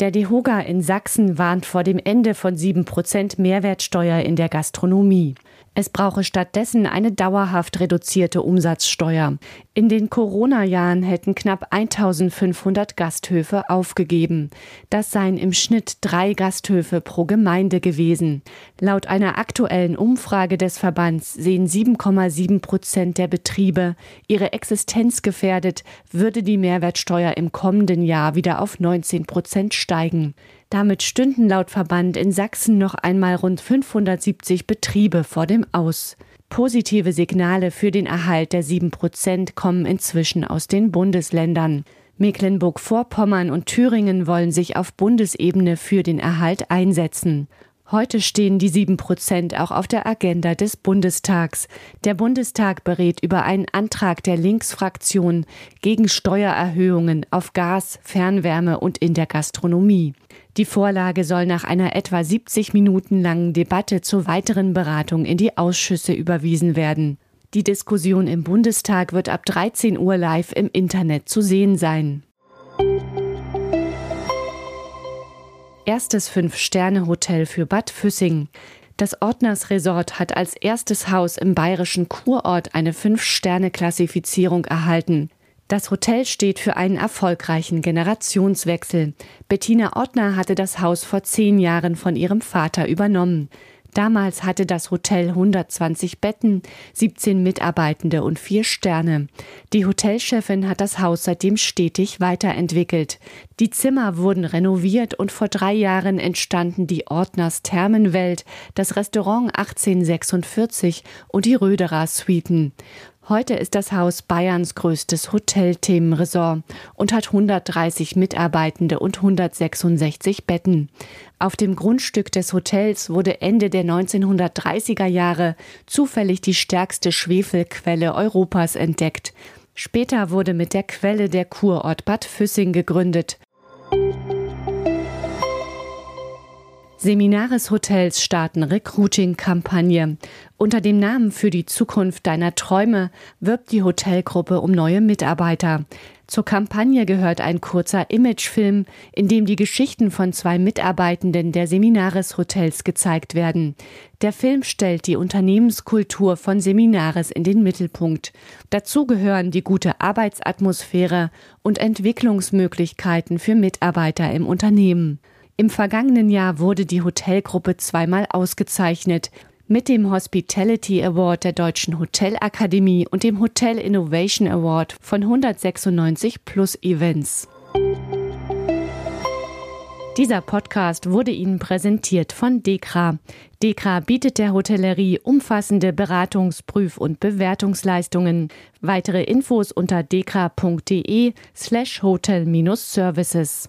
Der DEHOGA in Sachsen warnt vor dem Ende von 7% Mehrwertsteuer in der Gastronomie. Es brauche stattdessen eine dauerhaft reduzierte Umsatzsteuer. In den Corona-Jahren hätten knapp 1500 Gasthöfe aufgegeben. Das seien im Schnitt drei Gasthöfe pro Gemeinde gewesen. Laut einer aktuellen Umfrage des Verbands sehen 7,7 Prozent der Betriebe ihre Existenz gefährdet, würde die Mehrwertsteuer im kommenden Jahr wieder auf 19 Prozent steigen. Damit stünden laut Verband in Sachsen noch einmal rund 570 Betriebe vor dem Aus. Positive Signale für den Erhalt der 7 Prozent kommen inzwischen aus den Bundesländern. Mecklenburg-Vorpommern und Thüringen wollen sich auf Bundesebene für den Erhalt einsetzen. Heute stehen die sieben Prozent auch auf der Agenda des Bundestags. Der Bundestag berät über einen Antrag der Linksfraktion gegen Steuererhöhungen auf Gas, Fernwärme und in der Gastronomie. Die Vorlage soll nach einer etwa 70 Minuten langen Debatte zur weiteren Beratung in die Ausschüsse überwiesen werden. Die Diskussion im Bundestag wird ab 13 Uhr live im Internet zu sehen sein. Erstes Fünf-Sterne-Hotel für Bad Füssing. Das Ordners Resort hat als erstes Haus im bayerischen Kurort eine Fünf-Sterne-Klassifizierung erhalten. Das Hotel steht für einen erfolgreichen Generationswechsel. Bettina Ottner hatte das Haus vor zehn Jahren von ihrem Vater übernommen. Damals hatte das Hotel 120 Betten, 17 Mitarbeitende und vier Sterne. Die Hotelchefin hat das Haus seitdem stetig weiterentwickelt. Die Zimmer wurden renoviert und vor drei Jahren entstanden die Ordners Thermenwelt, das Restaurant 1846 und die Röderer Suiten. Heute ist das Haus Bayerns größtes Hotelthemenresort und hat 130 Mitarbeitende und 166 Betten. Auf dem Grundstück des Hotels wurde Ende der 1930er Jahre zufällig die stärkste Schwefelquelle Europas entdeckt. Später wurde mit der Quelle der Kurort Bad Füssing gegründet. Seminares Hotels starten Recruiting-Kampagne. Unter dem Namen für die Zukunft deiner Träume wirbt die Hotelgruppe um neue Mitarbeiter. Zur Kampagne gehört ein kurzer Imagefilm, in dem die Geschichten von zwei Mitarbeitenden der Seminares Hotels gezeigt werden. Der Film stellt die Unternehmenskultur von Seminares in den Mittelpunkt. Dazu gehören die gute Arbeitsatmosphäre und Entwicklungsmöglichkeiten für Mitarbeiter im Unternehmen. Im vergangenen Jahr wurde die Hotelgruppe zweimal ausgezeichnet mit dem Hospitality Award der Deutschen Hotelakademie und dem Hotel Innovation Award von 196 Plus Events. Dieser Podcast wurde Ihnen präsentiert von Dekra. Dekra bietet der Hotellerie umfassende Beratungs-, Prüf- und Bewertungsleistungen. Weitere Infos unter dekra.de slash hotel-services.